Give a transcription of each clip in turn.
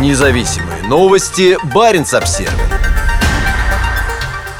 Независимые новости. Барин обсерва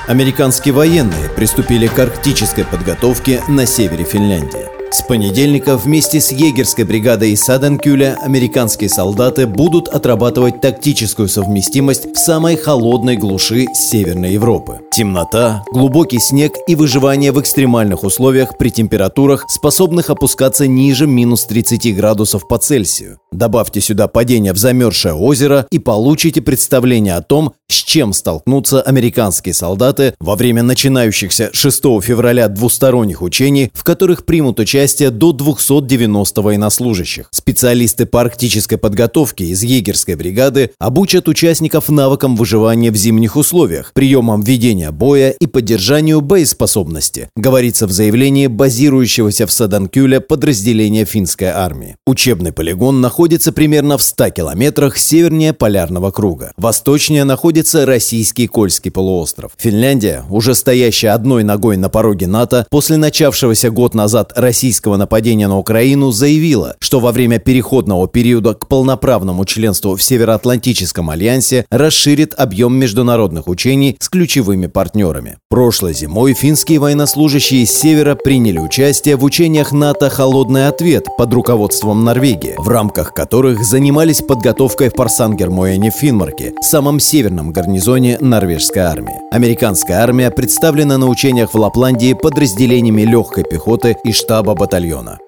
Американские военные приступили к арктической подготовке на севере Финляндии. С понедельника вместе с егерской бригадой Саденкюля американские солдаты будут отрабатывать тактическую совместимость в самой холодной глуши Северной Европы. Темнота, глубокий снег и выживание в экстремальных условиях при температурах, способных опускаться ниже минус 30 градусов по Цельсию. Добавьте сюда падение в замерзшее озеро и получите представление о том, с чем столкнутся американские солдаты во время начинающихся 6 февраля двусторонних учений, в которых примут участие участие до 290 военнослужащих. Специалисты по арктической подготовке из егерской бригады обучат участников навыкам выживания в зимних условиях, приемам ведения боя и поддержанию боеспособности, говорится в заявлении базирующегося в Саданкюле подразделения финской армии. Учебный полигон находится примерно в 100 километрах севернее Полярного круга. Восточнее находится российский Кольский полуостров. Финляндия, уже стоящая одной ногой на пороге НАТО, после начавшегося год назад российского российского нападения на Украину заявила, что во время переходного периода к полноправному членству в Североатлантическом альянсе расширит объем международных учений с ключевыми партнерами. Прошлой зимой финские военнослужащие из Севера приняли участие в учениях НАТО «Холодный ответ» под руководством Норвегии, в рамках которых занимались подготовкой в Парсангермоэне в Финмарке, самом северном гарнизоне норвежской армии. Американская армия представлена на учениях в Лапландии подразделениями легкой пехоты и штаба батальона.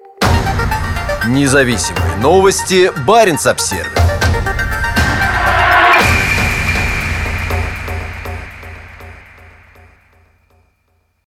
Независимые новости. Барин обсервис